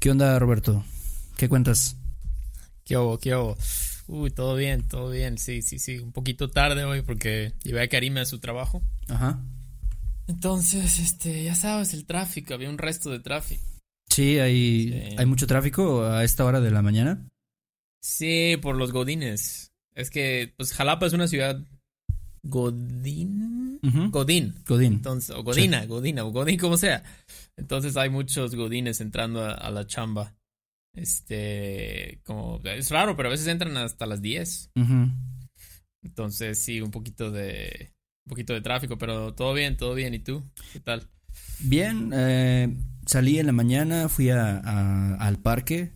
¿Qué onda, Roberto? ¿Qué cuentas? ¿Qué hubo? ¿Qué hubo? Uy, todo bien, todo bien. Sí, sí, sí. Un poquito tarde hoy porque llevé a Karime a su trabajo. Ajá. Entonces, este, ya sabes, el tráfico, había un resto de tráfico. Sí, hay, hay mucho tráfico a esta hora de la mañana. Sí, por los godines. Es que, pues, Jalapa es una ciudad godín. Godín. Godín. Entonces, o Godina, Godina, o Godín, como sea. Entonces hay muchos godines entrando a, la chamba. Este, como, es raro, pero a veces entran hasta las 10. Entonces, sí, un poquito de, un poquito de tráfico, pero todo bien, todo bien. ¿Y tú? ¿Qué tal? Bien, eh, salí en la mañana, fui a, al parque,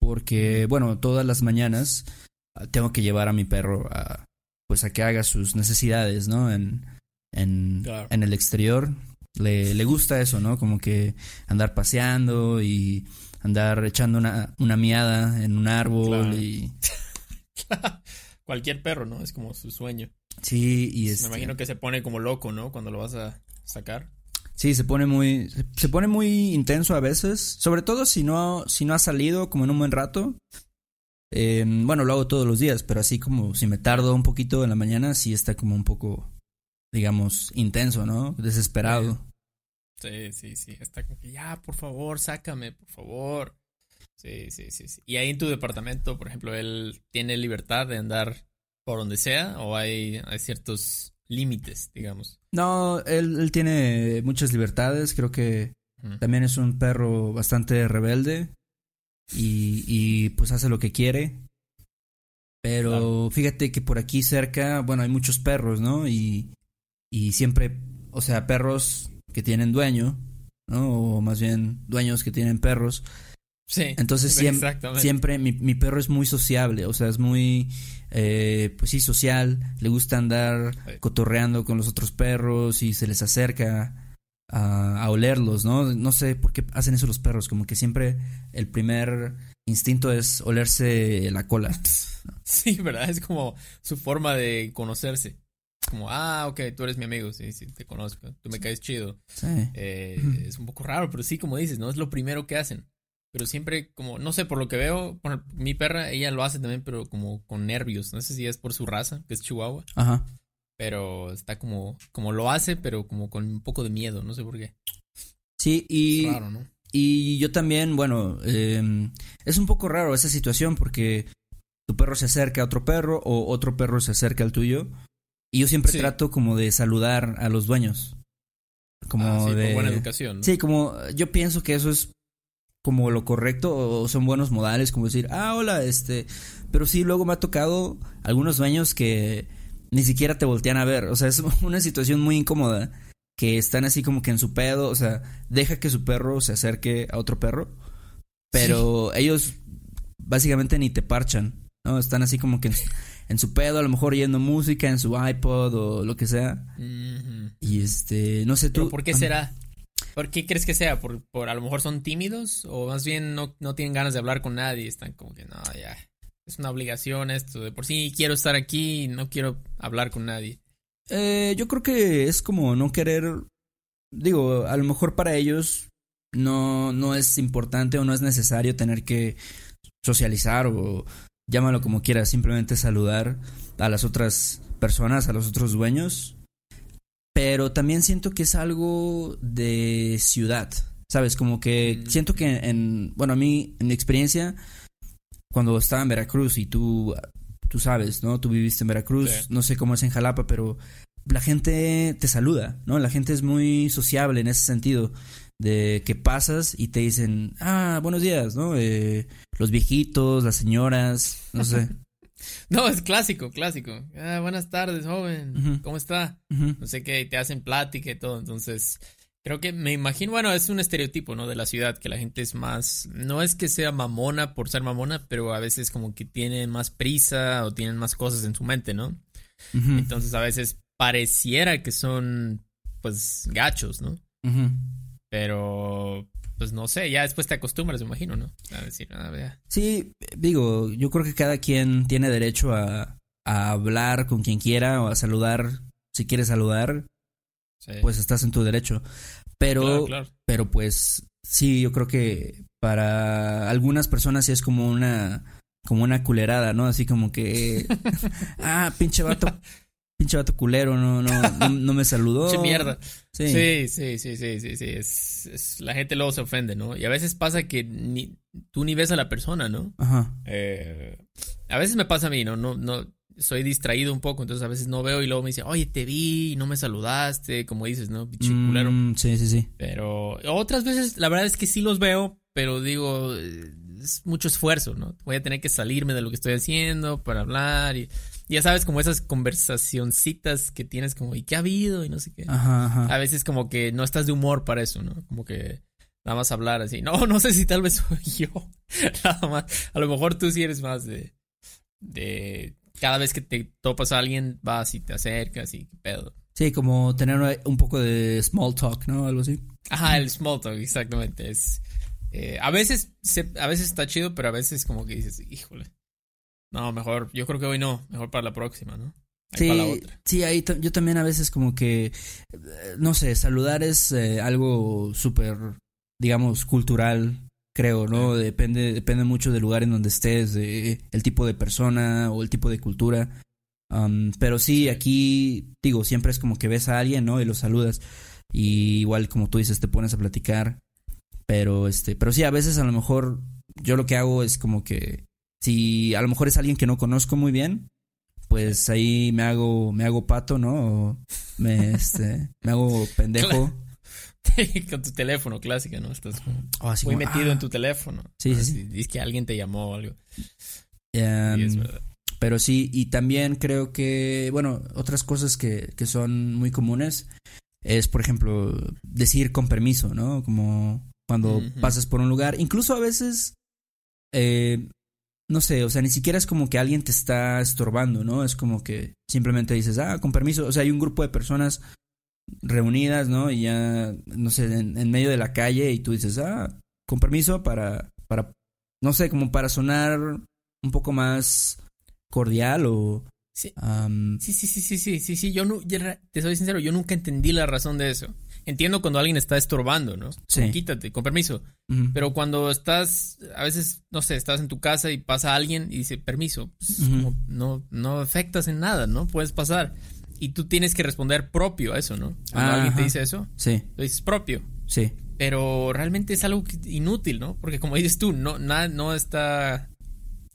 porque, bueno, todas las mañanas tengo que llevar a mi perro a, pues a que haga sus necesidades, ¿no? En, en, en el exterior le, le gusta eso, ¿no? Como que andar paseando y andar echando una, una miada en un árbol y... Cualquier perro, ¿no? Es como su sueño. Sí, y es... Me imagino que se pone como loco, ¿no? Cuando lo vas a sacar. Sí, se pone muy, se pone muy intenso a veces, sobre todo si no, si no ha salido como en un buen rato. bueno, lo hago todos los días, pero así como si me tardo un poquito en la mañana, sí está como un poco digamos, intenso, ¿no? Desesperado. Sí, sí, sí. Está como que ya, por favor, sácame, por favor. Sí, sí, sí, sí. Y ahí en tu departamento, por ejemplo, él tiene libertad de andar por donde sea o hay, hay ciertos límites, digamos. No, él, él, tiene muchas libertades. Creo que también es un perro bastante rebelde y, y pues hace lo que quiere. Pero fíjate que por aquí cerca, bueno, hay muchos perros, ¿no? Y, y siempre, o sea, perros que tienen dueño, ¿no? O más bien dueños que tienen perros. Sí. Entonces siempre, siempre mi, mi, perro es muy sociable, o sea, es muy, eh, pues sí, social, le gusta andar cotorreando con los otros perros y se les acerca a, a, olerlos, ¿no? No sé por qué hacen eso los perros, como que siempre el primer instinto es olerse la cola. Sí, ¿verdad? Es como su forma de conocerse como, ah, ok, tú eres mi amigo, sí, sí, te conozco, tú me caes chido. Sí. Eh, es un poco raro, pero sí, como dices, no es lo primero que hacen. Pero siempre, como, no sé, por lo que veo, mi perra, ella lo hace también, pero como con nervios. No sé si es por su raza, que es Chihuahua. Ajá. Pero está como, como lo hace, pero como con un poco de miedo, no sé por qué. Sí, y. Es raro, ¿no? Y yo también, bueno, eh, es un poco raro esa situación porque tu perro se acerca a otro perro o otro perro se acerca al tuyo y yo siempre trato como de saludar a los dueños. Como ah, sí, de. buena educación. Sí, como yo pienso que eso es como lo correcto o son buenos modales, como decir, ah, hola, este. Pero sí, luego me ha tocado algunos dueños que ni siquiera te voltean a ver. O sea, es una situación muy incómoda. Que están así como que en su pedo. O sea, deja que su perro se acerque a otro perro. Pero ellos básicamente ni te parchan. ¿no? Están así como que en su pedo, a lo mejor oyendo música en su iPod o lo que sea. Y este, no sé tú. ¿Por qué será? ¿Por qué crees que sea? ¿Por, ¿Por, a lo mejor son tímidos? ¿O más bien no, no tienen ganas de hablar con nadie? Están como que, no, ya, es una obligación esto. De por sí quiero estar aquí y no quiero hablar con nadie. Eh, yo creo que es como no querer. Digo, a lo mejor para ellos no, no es importante o no es necesario tener que socializar o llámalo como quieras, simplemente saludar a las otras personas, a los otros dueños. Pero también siento que es algo de ciudad, ¿sabes? Como que mm. siento que en, bueno, a mí, en mi experiencia, cuando estaba en Veracruz y tú, tú sabes, ¿no? Tú viviste en Veracruz, no sé cómo es en Jalapa, pero la gente te saluda, ¿no? La gente es muy sociable en ese sentido de que pasas y te dicen, ah, buenos días, ¿no? Eh, los viejitos, las señoras, no sé. no, es clásico, clásico. Ah, buenas tardes, joven, ¿cómo está? No sé qué, te hacen plática y todo, entonces Creo que me imagino, bueno, es un estereotipo, ¿no? De la ciudad, que la gente es más, no es que sea mamona por ser mamona, pero a veces como que tienen más prisa o tienen más cosas en su mente, ¿no? Entonces a veces pareciera que son, pues, gachos, ¿no? ujú. Pero, pues no sé, ya después te acostumbras, me imagino, ¿no? A decir, ah, ya. Sí, digo, yo creo que cada quien tiene derecho a, a hablar con quien quiera o a saludar. Si quieres saludar, Sí. pues estás en tu derecho. Pero, Claro, claro. pero pues sí, yo creo que para algunas personas sí es como una, como una culerada, ¿no? Así como que, ah, pinche vato, pinche vato culero, no, no, no, no me saludó. Che mierda. Sí. Sí, sí, sí, sí, sí, sí. Es, es- la gente luego se ofende, ¿no? Y a veces pasa que ni, tú ni ves a la persona, ¿no? Ajá. Eh, a veces me pasa a mí, ¿no? No, no, soy distraído un poco, entonces a veces no veo y luego me dice, oye, te vi y no me saludaste, como dices, ¿no? Pinche culero. Mm, sí, sí, sí. Pero otras veces, la verdad es que sí los veo, pero digo, es mucho esfuerzo, ¿no? Voy a tener que salirme de lo que estoy haciendo para hablar y ya sabes, como esas conversacioncitas que tienes como, ¿y qué ha habido? Y no sé qué. Ajá, ajá. A veces como que no estás de humor para eso, ¿no? Como que nada más hablar así. No, no sé si tal vez soy yo. Nada más. A lo mejor tú sí eres más de... De... Cada vez que te topas a alguien, vas y te acercas y qué pedo. Sí, como tener un poco de small talk, ¿no? Algo así. Ajá, el small talk, exactamente. Es... eh, a veces se- a veces está chido, pero a veces como que dices, híjole. No, mejor, yo creo que hoy no, mejor para la próxima, ¿no? Ahí para la Sí, otra. sí, ahí yo también a veces como que, eh, no sé, saludar es eh, algo súper, digamos, cultural, creo, ¿no? Depende, depende mucho del lugar en donde estés, de el tipo de persona o el tipo de cultura. Um, pero sí, Sí. aquí, digo, siempre es como que ves a alguien, ¿no? Y lo saludas. Y igual, como tú dices, te pones a platicar. Pero, este, pero sí, a veces a lo mejor yo lo que hago es como que, si a lo mejor es alguien que no conozco muy bien, pues ahí me hago, me hago pato, ¿no? O me, este, me hago pendejo. Con tu teléfono, clásica, ¿no? Estás como así muy como, metido ah, en tu teléfono. Sí, sí, Ah, sí. Dices que alguien te llamó o algo. em, Sí, es verdad. Pero sí, y también creo que, bueno, otras cosas que, que son muy comunes es, por ejemplo, decir con permiso, ¿no? Como cuando pasas por un lugar. Incluso a veces, eh, no sé, o sea, ni siquiera es como que alguien te está estorbando, ¿no? Es como que simplemente dices, ah, con permiso. O sea, hay un grupo de personas reunidas, ¿no? Y ya, no sé, en, en medio de la calle y tú dices, ah, con permiso para, para, no sé, como para sonar un poco más cordial o... Sí. Sí, sí, sí, sí, sí, sí, sí. Yo no, te soy sincero, yo nunca entendí la razón de eso. Entiendo cuando alguien está estorbando, ¿no? Sí. Quítate, con permiso. Pero cuando estás, a veces, no sé, estás en tu casa y pasa alguien y dice permiso, pues, como no, no afectas en nada, ¿no? Puedes pasar. Y tú tienes que responder propio a eso, ¿no? Cuando Ah, alguien te dice eso, sí, lo dices propio. sí, Pero realmente es algo inútil, ¿no? Porque como dices tú, no, nada, no está.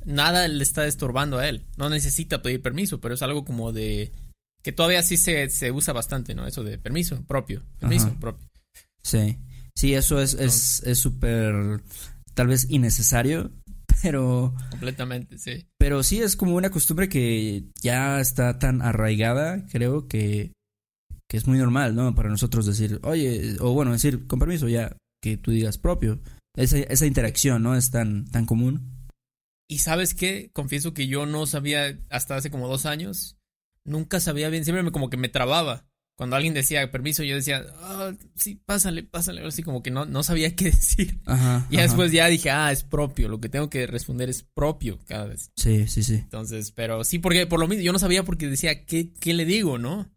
Nada le está estorbando a él. No necesita pedir permiso, pero es algo como de. Que todavía sí se, se usa bastante, ¿no? Eso de permiso propio. Permiso Ajá. propio. sí. Sí, eso es es es súper, tal vez innecesario, pero... Completamente, sí. Pero sí es como una costumbre que ya está tan arraigada, creo que, que es muy normal, ¿no? Para nosotros decir, oye, o bueno, decir, con permiso, ya, que tú digas propio. Esa, esa interacción, ¿no? Es tan, tan común. Y sabes qué? Confieso que yo no sabía hasta hace como dos años. Nunca sabía bien. Siempre me, como que me trababa. Cuando alguien decía permiso, yo decía, ah, sí, pásale, pásale. Así como que no, no sabía qué decir. Ajá. Y ajá. después ya dije, ah, es propio. Lo que tengo que responder es propio cada vez. Sí, sí, sí. Entonces, pero sí, porque por lo mismo, yo no sabía porque decía, ¿qué, qué le digo, no?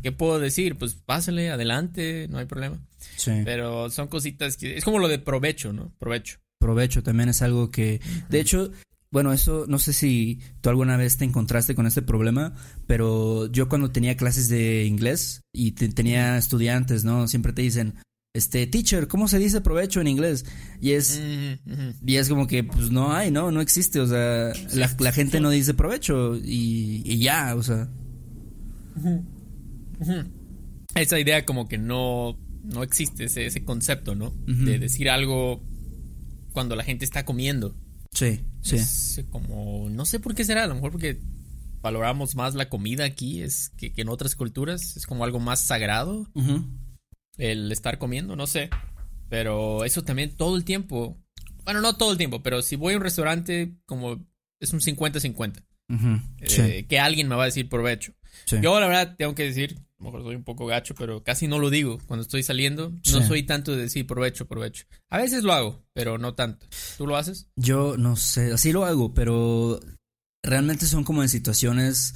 ¿Qué puedo decir? Pues pásale, adelante, no hay problema. Sí. Pero son cositas que. Es como lo de provecho, ¿no? Provecho. Provecho también es algo que, de hecho, bueno, eso no sé si tú alguna vez te encontraste con este problema, pero yo cuando tenía clases de inglés y te- tenía estudiantes, ¿no? Siempre te dicen, este, teacher, ¿cómo se dice provecho en inglés? Y es, y es como que, pues no hay, ¿no? No existe, o sea, la, la gente no dice provecho y, y ya, o sea. Esa idea como que no, no existe, ese, ese concepto, ¿no? De decir algo cuando la gente está comiendo. sí, sí. Es como, no sé por qué será, a lo mejor porque valoramos más la comida aquí es que, que en otras culturas, es como algo más sagrado. El estar comiendo, no sé. Pero eso también todo el tiempo. Bueno, no todo el tiempo, pero si voy a un restaurante, como es un 50-50. Eh, que alguien me va a decir provecho. Yo, la verdad, tengo que decir, a lo mejor soy un poco gacho, pero casi no lo digo cuando estoy saliendo. No soy tanto de decir provecho, provecho. A veces lo hago, pero no tanto. ¿Tú lo haces? Yo no sé, así lo hago, pero realmente son como en situaciones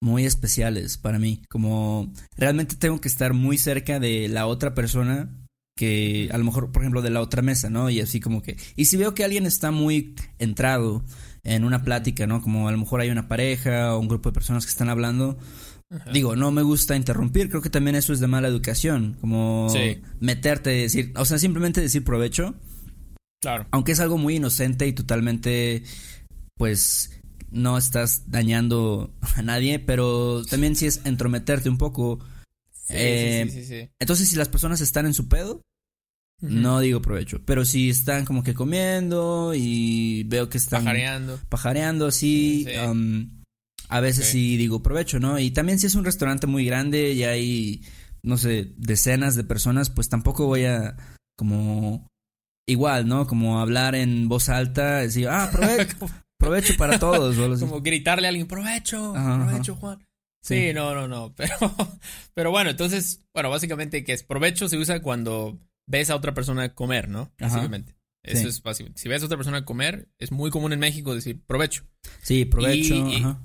muy especiales para mí. Como realmente tengo que estar muy cerca de la otra persona que a lo mejor, por ejemplo, de la otra mesa, ¿no? Y así como que... Y si veo que alguien está muy entrado en una plática, ¿no? Como a lo mejor hay una pareja o un grupo de personas que están hablando. Digo, no me gusta interrumpir, creo que también eso es de mala educación, como meterte y decir, o sea, simplemente decir provecho. Claro. Aunque es algo muy inocente y totalmente, pues, no estás dañando a nadie, pero también si es entrometerte un poco. Eh, entonces, si las personas están en su pedo, no digo provecho, pero si están como que comiendo y veo que están pajareando, pajareando así, um, a veces sí digo provecho, ¿no? Y también si es un restaurante muy grande y hay, no sé, decenas de personas, pues tampoco voy a como igual, ¿no? Como hablar en voz alta, decir, ah, provecho, provecho para todos. como gritarle a alguien, provecho, provecho, Juan. Sí, no, no, no, pero, pero bueno, entonces, bueno, básicamente que es provecho se usa cuando ves a otra persona comer, ¿no? Básicamente. Eso es básicamente. Si ves a otra persona comer, es muy común en México decir provecho. Sí, provecho.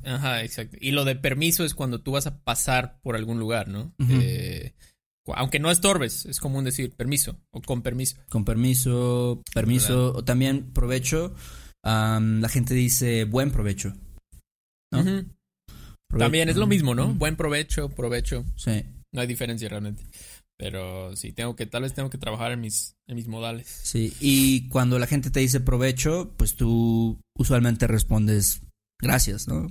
ajá. exacto. Y lo de permiso es cuando tú vas a pasar por algún lugar, ¿no? Eh, aunque no estorbes, es común decir permiso o con permiso. Con permiso, permiso, o también provecho. la gente dice buen provecho. ¿no? También es lo mismo, ¿no? Buen provecho, provecho. Sí. No hay diferencia realmente. Pero sí, tengo que, tal vez tengo que trabajar en mis, en mis modales. Sí, y cuando la gente te dice provecho, pues tú usualmente respondes gracias, ¿no?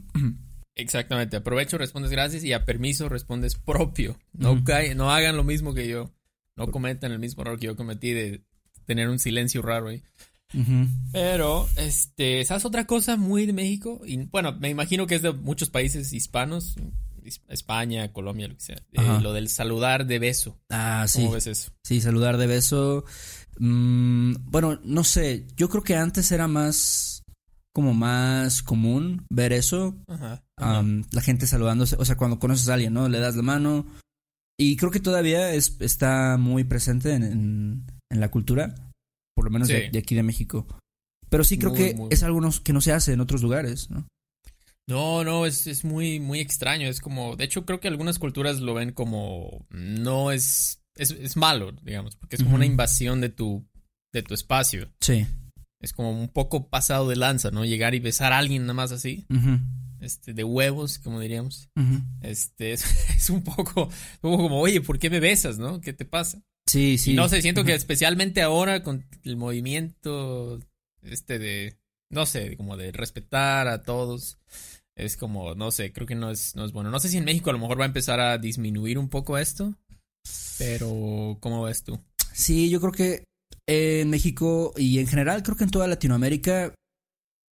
Exactamente, aprovecho, respondes gracias y a permiso respondes propio. No, no hagan lo mismo que yo. No cometan el mismo error que yo cometí de tener un silencio raro ahí. Pero, este, ¿sabes otra cosa muy de México? Y bueno, me imagino que es de muchos países hispanos. España, Colombia, lo que sea. Eh, lo del saludar de beso. Ah, sí. ¿Cómo ves eso? Sí, saludar de beso. Mm, bueno, no sé. Yo creo que antes era más como más común ver eso. Ajá, la gente saludándose. O sea, cuando conoces a alguien, ¿no? Le das la mano. Y creo que todavía es, está muy presente en, la cultura. Por lo menos de, aquí de México. Pero sí creo que es algo que no se hace en otros lugares, ¿no? No, no, es, es muy, muy extraño. Es como, de hecho, creo que algunas culturas lo ven como no es, es, es malo, digamos, porque es como una invasión de tu, de tu espacio. Sí. Es como un poco pasado de lanza, ¿no? Llegar y besar a alguien nada más así. Este, de huevos, como diríamos. Este, es, un poco, como, oye, ¿por qué me besas, no? ¿Qué te pasa? Sí, sí. no sé, siento que especialmente ahora con el movimiento, este de, no sé, como de respetar a todos es como, no sé, creo que no es, no es bueno. No sé si en México a lo mejor va a empezar a disminuir un poco esto, pero ¿cómo ves tú? Sí, yo creo que en México y en general creo que en toda Latinoamérica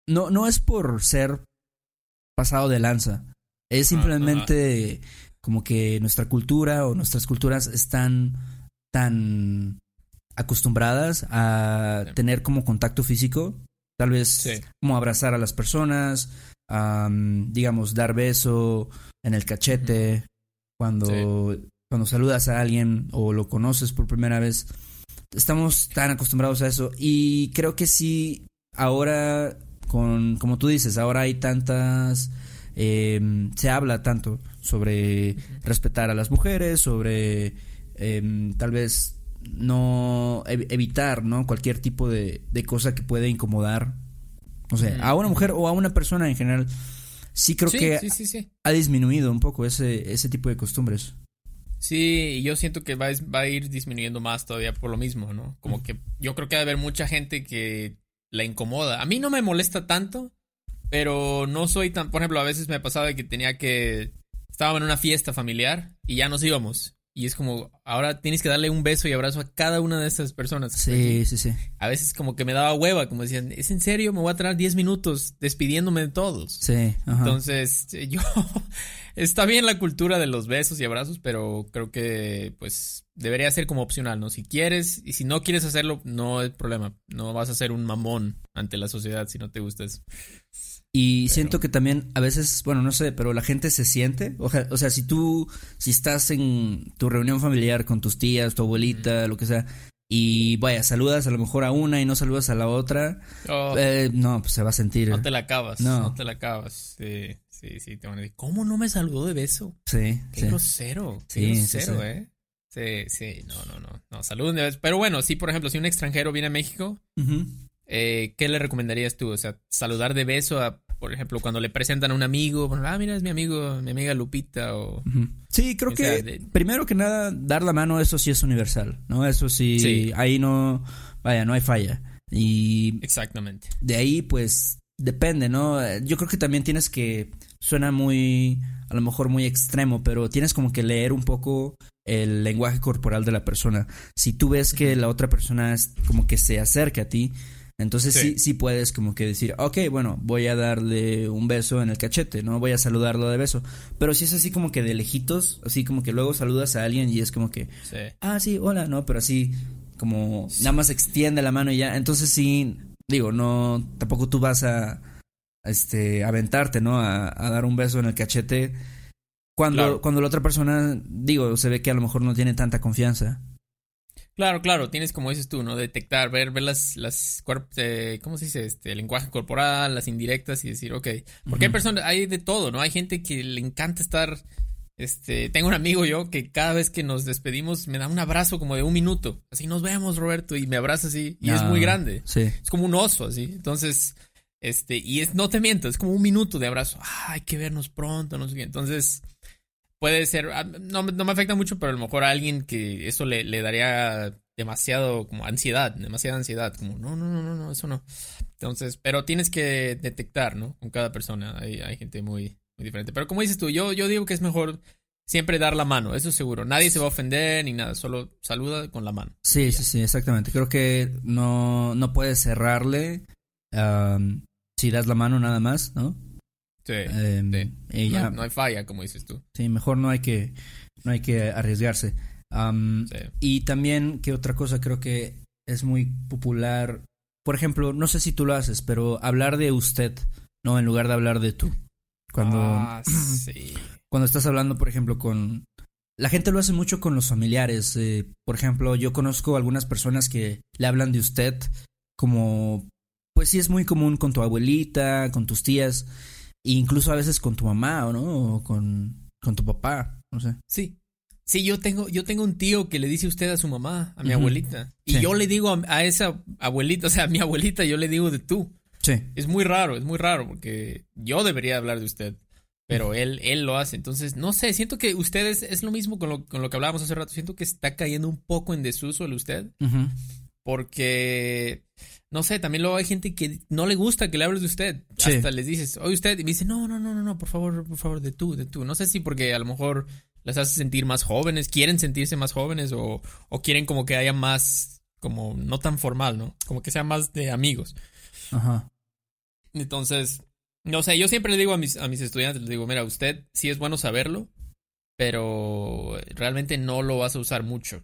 no, no es por ser pasado de lanza, es simplemente como que nuestra cultura o nuestras culturas están tan acostumbradas a tener como contacto físico, tal vez como abrazar a las personas, digamos, dar beso en el cachete, cuando, cuando saludas a alguien o lo conoces por primera vez. Estamos tan acostumbrados a eso y creo que sí, ahora, con, como tú dices, ahora hay tantas... Em, se habla tanto sobre respetar a las mujeres, sobre em, tal vez no evitar no cualquier tipo de, de cosa que puede incomodar o sea, a una mujer o a una persona en general. Sí creo que ha disminuido un poco ese, ese tipo de costumbres. Sí, yo siento que va, va a ir disminuyendo más todavía por lo mismo, ¿no? Como que yo creo que va a haber mucha gente que la incomoda. A mí no me molesta tanto, pero no soy tan... Por ejemplo, a veces me pasaba que tenía que... Estaba en una fiesta familiar y ya nos íbamos. Y es como, ahora tienes que darle un beso y abrazo a cada una de estas personas. Sí, sí, sí. A veces como que me daba hueva, como decían, ¿es en serio? Me voy a traer 10 minutos despidiéndome de todos. Sí, ajá. Entonces, yo, está bien la cultura de los besos y abrazos, pero creo que pues debería ser como opcional, ¿no? Si quieres y si no quieres hacerlo, no hay problema. No vas a ser un mamón ante la sociedad si no te gusta eso. Y siento que también a veces, bueno, no sé, pero la gente se siente, o sea, o sea, si tú, si estás en tu reunión familiar con tus tías, tu abuelita, lo que sea, y vaya, saludas a lo mejor a una y no saludas a la otra, Oh, eh, no, pues se va a sentir. no te la acabas, no. no. te la acabas. Sí, sí, sí, te van a decir, ¿cómo no me saludó de beso? Sí, Qué sí. grosero, qué Sí, grosero, sí. ¿eh? Sí, sí, no, no, no, no, saluden de beso. Pero bueno, sí, por ejemplo, si un extranjero viene a México, Ujú. Eh, ¿qué le recomendarías tú? O sea, saludar de beso a, por ejemplo, cuando le presentan a un amigo, bueno, ah, mira, es mi amigo, mi amiga Lupita, o... Sí, creo O que de- primero que nada, dar la mano, eso sí es universal, ¿no? Eso sí, Sí. ahí no, vaya, no hay falla. Y Exactamente. de ahí, pues, depende, ¿no? Yo creo que también tienes que, suena muy, a lo mejor muy extremo, pero tienes como que leer un poco el lenguaje corporal de la persona. Si tú ves que la otra persona es como que se acerca a ti, entonces sí. Sí. sí, puedes como que decir, ok, bueno, voy a darle un beso en el cachete, ¿no? Voy a saludarlo de beso. Pero si es así como que de lejitos, así como que luego saludas a alguien y es como que, Sí. ah, sí, hola, no, pero así como nada más extiende la mano y ya. Entonces sí, digo, no, tampoco tú vas a, este, aventarte, ¿no? A, a dar un beso en el cachete cuando, Claro. cuando la otra persona, digo, se ve que a lo mejor no tiene tanta confianza. Claro, claro, tienes como dices tú, ¿no? Detectar, ver, ver las, las eh, ¿cómo se dice? Este, el lenguaje corporal, las indirectas y decir, ok. Porque hay Ujú. personas, hay de todo, ¿no? Hay gente que le encanta estar, este, tengo un amigo yo que cada vez que nos despedimos me da un abrazo como de un minuto. Así nos vemos, Roberto, y me abraza así, y es Ah, muy grande. Sí. Es como un oso, así. Entonces, este, y es, no te miento, es como un minuto de abrazo. Ah, hay que vernos pronto, no sé qué. Entonces, puede ser, ah, no, me- no me afecta mucho, pero a lo mejor a alguien que eso le, le daría demasiado, como ansiedad, demasiada ansiedad, como, no, no, no, no, no, eso no. Entonces, pero tienes que detectar, ¿no? Con cada persona, hay, hay gente muy, muy diferente. Pero como dices tú, yo, yo digo que es mejor siempre dar la mano, eso seguro. Nadie se va a ofender ni nada, solo saluda con la mano. Sí, sí, sí, exactamente. Creo que no, no puedes cerrarle si das la mano nada más, ¿no? Sí. Ya, No, no hay falla, como dices tú. sí, mejor no hay que, no hay que arriesgarse. Sí. Y también, que otra cosa creo que es muy popular. Por ejemplo, no sé si tú lo haces, pero hablar de usted, ¿no? En lugar de hablar de tú. Cuando, Ah, sí. cuando estás hablando, por ejemplo, con... La gente lo hace mucho con los familiares. eh, por ejemplo, yo conozco algunas personas que le hablan de usted como... Pues sí es muy común con tu abuelita, con tus tías, incluso a veces con tu mamá, ¿o no? O con, con tu papá, no sé. Sí. Sí, yo tengo, yo tengo un tío que le dice usted a su mamá, a mi abuelita. Y Sí. yo le digo a, a esa abuelita, o sea, a mi abuelita, yo le digo de tú. Sí. Es muy raro, es muy raro, porque yo debería hablar de usted. Pero él, él lo hace. Entonces, no sé, siento que ustedes es lo mismo con lo, con lo que hablábamos hace rato. Siento que está cayendo un poco en desuso el usted. Porque, no sé, también luego hay gente que no le gusta que le hables de usted. Sí. Hasta les dices, oye usted, y me dice, no, no, no, no, no, por favor, por favor, de tú, de tú. No sé si porque a lo mejor les hace sentir más jóvenes, quieren sentirse más jóvenes o, o quieren como que haya más, como no tan formal, ¿no? Como que sea más de amigos. Ajá. Entonces, no sé, yo siempre le digo a mis, a mis estudiantes, les digo, mira, usted sí es bueno saberlo, pero realmente no lo vas a usar mucho.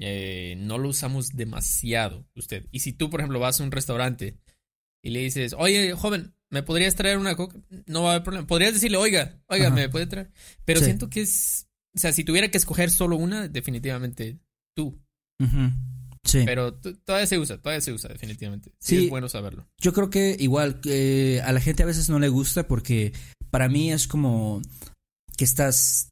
Eh, no lo usamos demasiado, usted. Y si tú, por ejemplo, vas a un restaurante y le dices, oye, joven, ¿me podrías traer una coca? No va a haber problema. Podrías decirle, oiga, oiga, Ajá. ¿me puede traer? Pero Sí. siento que es, o sea, si tuviera que escoger solo una, definitivamente tú. Sí. Pero todavía se usa, todavía se usa, definitivamente. Sí, Sí. es bueno saberlo. Yo creo que igual eh, a la gente a veces no le gusta porque para mí es como que estás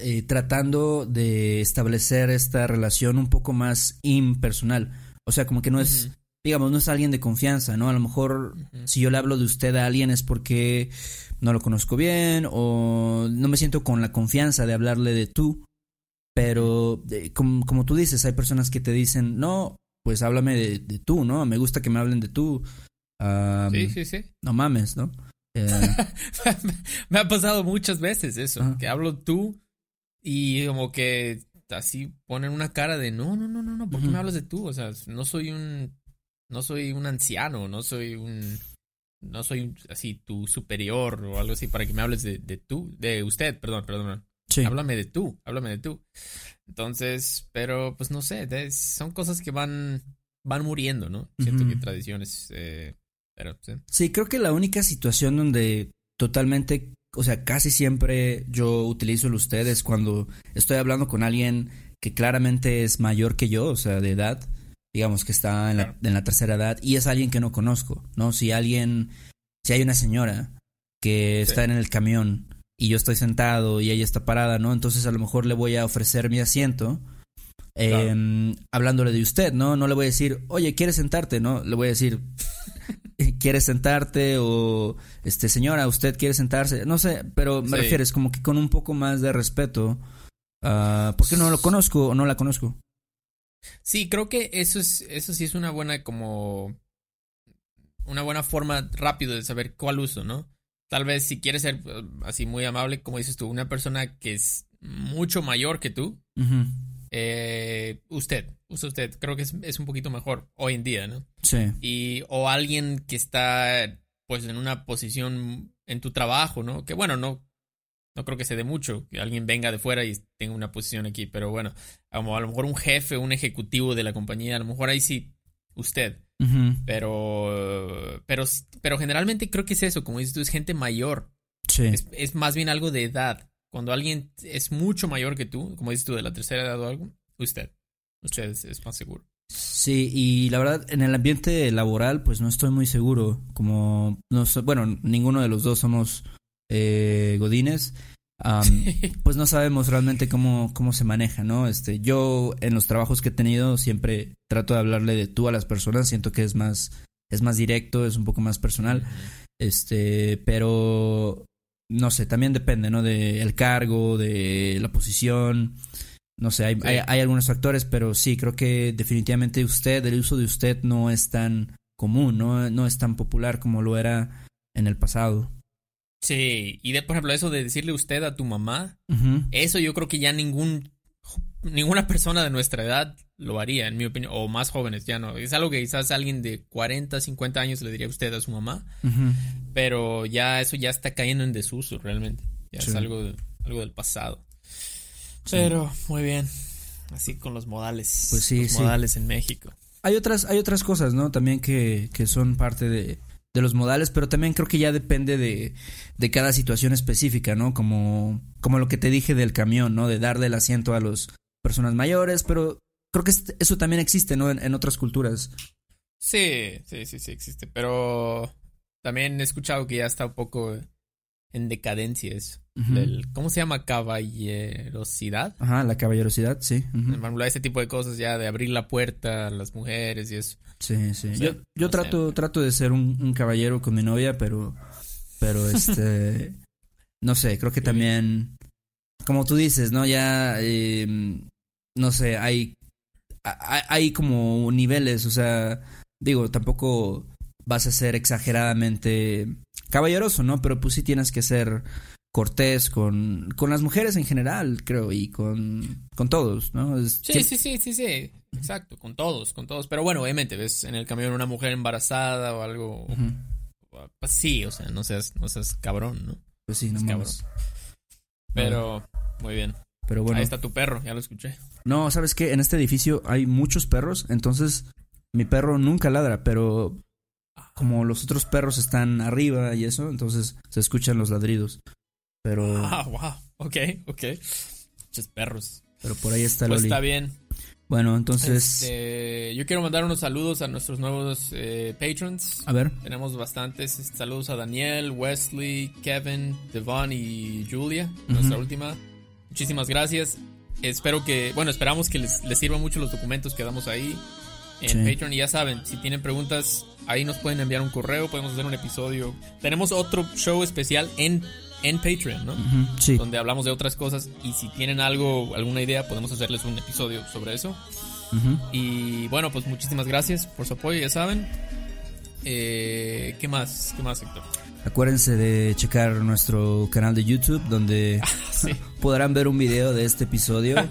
eh, tratando de establecer esta relación un poco más impersonal. O sea, como que no es, digamos, no es alguien de confianza, ¿no? A lo mejor si yo le hablo de usted a alguien es porque no lo conozco bien o no me siento con la confianza de hablarle de tú. Pero eh, como, como tú dices, hay personas que te dicen, no, pues háblame de, de tú, ¿no? Me gusta que me hablen de tú. Sí, sí, sí. No mames, ¿no? Eh, me ha pasado muchas veces eso, que hablo tú y como que así ponen una cara de no, no, no, no, no, ¿por qué me hablas de tú? O sea, no soy un, no soy un anciano, no soy un, no soy así tu superior o algo así para que me hables de, de tú, de usted, perdón, perdón. Sí. Háblame de tú, háblame de tú. Entonces, pero pues no sé, de- son cosas que van, van muriendo, ¿no? Siento Ujú. que tradiciones, eh, pero sí. Sí, creo que la única situación donde totalmente, o sea, casi siempre yo utilizo el usted es cuando estoy hablando con alguien que claramente es mayor que yo, o sea, de edad, digamos que está en la, en la tercera edad, y es alguien que no conozco, ¿no? Si alguien, si hay una señora que Sí. está en el camión y yo estoy sentado y ella está parada, ¿no? Entonces a lo mejor le voy a ofrecer mi asiento. Claro. em, hablándole de usted, ¿no? No le voy a decir, oye, ¿quieres sentarte? No, le voy a decir, ¿quieres sentarte? O, este, señora, ¿usted quiere sentarse? No sé, pero me Sí. refieres como que con un poco más de respeto, ah, porque no lo conozco o no la conozco. Sí, creo que eso es, eso sí es una buena como una buena forma rápido de saber cuál uso, ¿no? Tal vez si quieres ser eh, así muy amable, como dices tú, una persona que es mucho mayor que tú. Eh, usted, usa usted, creo que es, es un poquito mejor hoy en día, ¿no? Sí. Y, o alguien que está, pues, en una posición en tu trabajo, ¿no? Que bueno, no, no creo que se dé mucho que alguien venga de fuera y tenga una posición aquí, pero bueno, como a lo mejor un jefe, un ejecutivo de la compañía, a lo mejor ahí sí, usted. Pero, pero, pero generalmente creo que es eso, como dices tú, es gente mayor. Sí. Es, es más bien algo de edad. Cuando alguien es mucho mayor que tú, como dices tú, de la tercera edad o algo, usted. Usted es, es más seguro. Sí, y la verdad, en el ambiente laboral, pues no estoy muy seguro. Como, no so- bueno, ninguno de los dos somos eh, godines. pues no sabemos realmente cómo, cómo se maneja, ¿no? Este, yo en los trabajos que he tenido siempre trato de hablarle de tú a las personas, siento que es más, es más directo, es un poco más personal. Este, pero no sé, también depende, ¿no? De el cargo, de la posición. No sé, hay, Sí. hay, hay algunos factores, pero sí, creo que definitivamente usted, el uso de usted no es tan común, ¿no? No es tan popular como lo era en el pasado. Sí, y de, por ejemplo, eso de decirle usted a tu mamá, eso yo creo que ya ningún ninguna persona de nuestra edad lo haría, en mi opinión, o más jóvenes, ya no. Es algo que quizás alguien de 40, 50 años le diría usted a su mamá, pero ya eso ya está cayendo en desuso realmente. Ya Sí. es algo, algo del pasado. Sí. Pero, muy bien. Así con los modales. Pues sí, los sí. modales en México. Hay otras, hay otras cosas, ¿no? También que, que son parte de, de los modales, pero también creo que ya depende de, de cada situación específica, ¿no? Como, como lo que te dije del camión, ¿no? De darle el asiento a las personas mayores, pero creo que es- eso también existe, ¿no? En, en otras culturas. Sí, sí, sí, sí existe. Pero también he escuchado que ya está un poco en decadencia eso. Ujú. Del- ¿Cómo se llama? Caballerosidad. Ajá, la caballerosidad, sí. Por ejemplo, ese tipo de cosas ya de abrir la puerta a las mujeres y eso. Sí, sí. O sea, yo yo no trato, trato de ser un, un caballero con mi novia, pero, pero este, no sé, creo que también, como tú dices, ¿no? Ya, eh, no sé, hay, hay, hay como niveles, o sea, digo, tampoco vas a ser exageradamente caballeroso, ¿no? Pero pues sí tienes que ser cortés con, con las mujeres en general, creo, y con, con todos, ¿no? Es- Sí, sí, sí, sí, sí. Exacto, con todos, con todos. Pero bueno, obviamente, ves en el camión una mujer embarazada o algo. Ujú. Pues sí, o sea, no seas, no seas cabrón, ¿no? Pues sí, no Es mames. Pero, muy bien. Pero bueno. Ahí está tu perro, ya lo escuché. No, ¿sabes qué? En este edificio hay muchos perros, entonces mi perro nunca ladra, pero como los otros perros están arriba y eso, entonces se escuchan los ladridos. Pero, Ah, wow. Ok, ok. Muchos perros. pero por ahí está Pues Loli. está bien. Bueno, entonces, Este, yo quiero mandar unos saludos a nuestros nuevos eh, patrons. a ver. Tenemos bastantes. Saludos a Daniel, Wesley, Kevin, Devon y Julia, nuestra última. Muchísimas gracias. Espero que, bueno, esperamos que les, les sirvan mucho los documentos que damos ahí en Sí. Patreon. Y ya saben, si tienen preguntas, ahí nos pueden enviar un correo, podemos hacer un episodio. Tenemos otro show especial en, en Patreon, ¿no? Sí, Donde hablamos de otras cosas. Y si tienen algo, alguna idea, podemos hacerles un episodio sobre eso. Y bueno, pues muchísimas gracias por su apoyo, ya saben. Eh, ¿Qué más? ¿Qué más, Héctor? Acuérdense de checar nuestro canal de YouTube donde Sí. podrán ver un video de este episodio.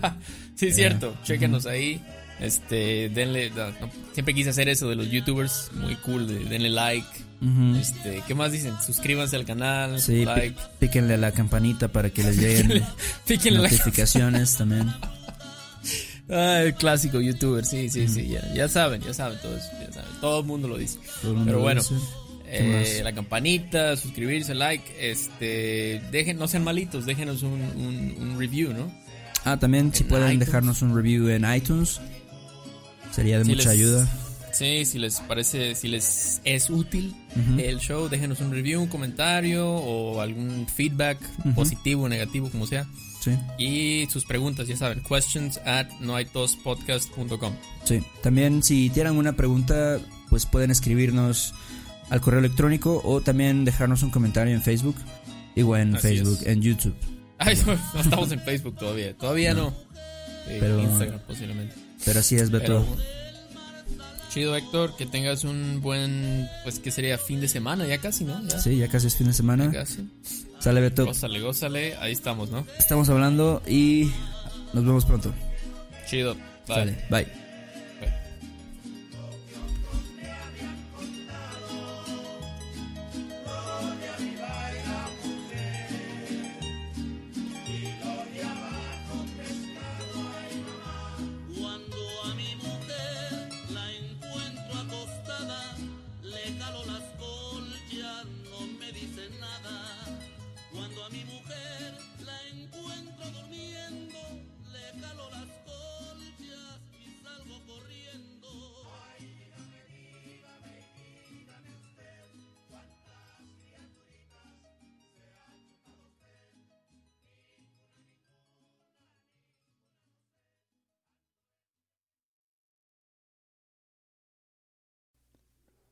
Sí, es cierto. Chequenos ahí. Este, denle. no, no, siempre quise hacer eso de los youtubers. Muy cool. de- denle like. Este, ¿qué más dicen? Suscríbanse al canal. Sí, like. píquenle a la campanita para que les lleguen Píquenle notificaciones también. Ah, el clásico youtuber, sí, sí, sí, ya, ya saben, ya saben todos, ya saben, todo el mundo lo dice. Todo mundo Pero bueno, dice. ¿Qué eh, la campanita, suscribirse, like, este, dejen, no sean malitos, déjenos un, un, un review, ¿no? Ah, también si en pueden iTunes. dejarnos un review en iTunes. Sería de Si mucha les- ayuda. Sí, si les parece, si les es útil el show, déjenos un review, un comentario o algún feedback, positivo o negativo, como sea. Sí, Y sus preguntas, ya saben, questions at noaitospodcast.com. sí. También si tienen una pregunta, pues pueden escribirnos al correo electrónico o también dejarnos un comentario en Facebook. Igual en Así Facebook, es. en YouTube. Ay, no, no estamos en Facebook todavía. Todavía no. Sí, Pero- Instagram posiblemente. Pero así es, Beto. Pero, chido, Héctor. Que tengas un buen, pues, que sería fin de semana, ya casi, ¿no? Ya, Sí, ya casi es fin de ya semana. casi. Sale, Beto. Gózale, gózale. Ahí estamos, ¿no? Estamos hablando y nos vemos pronto. Chido. Bye. Sale. Bye.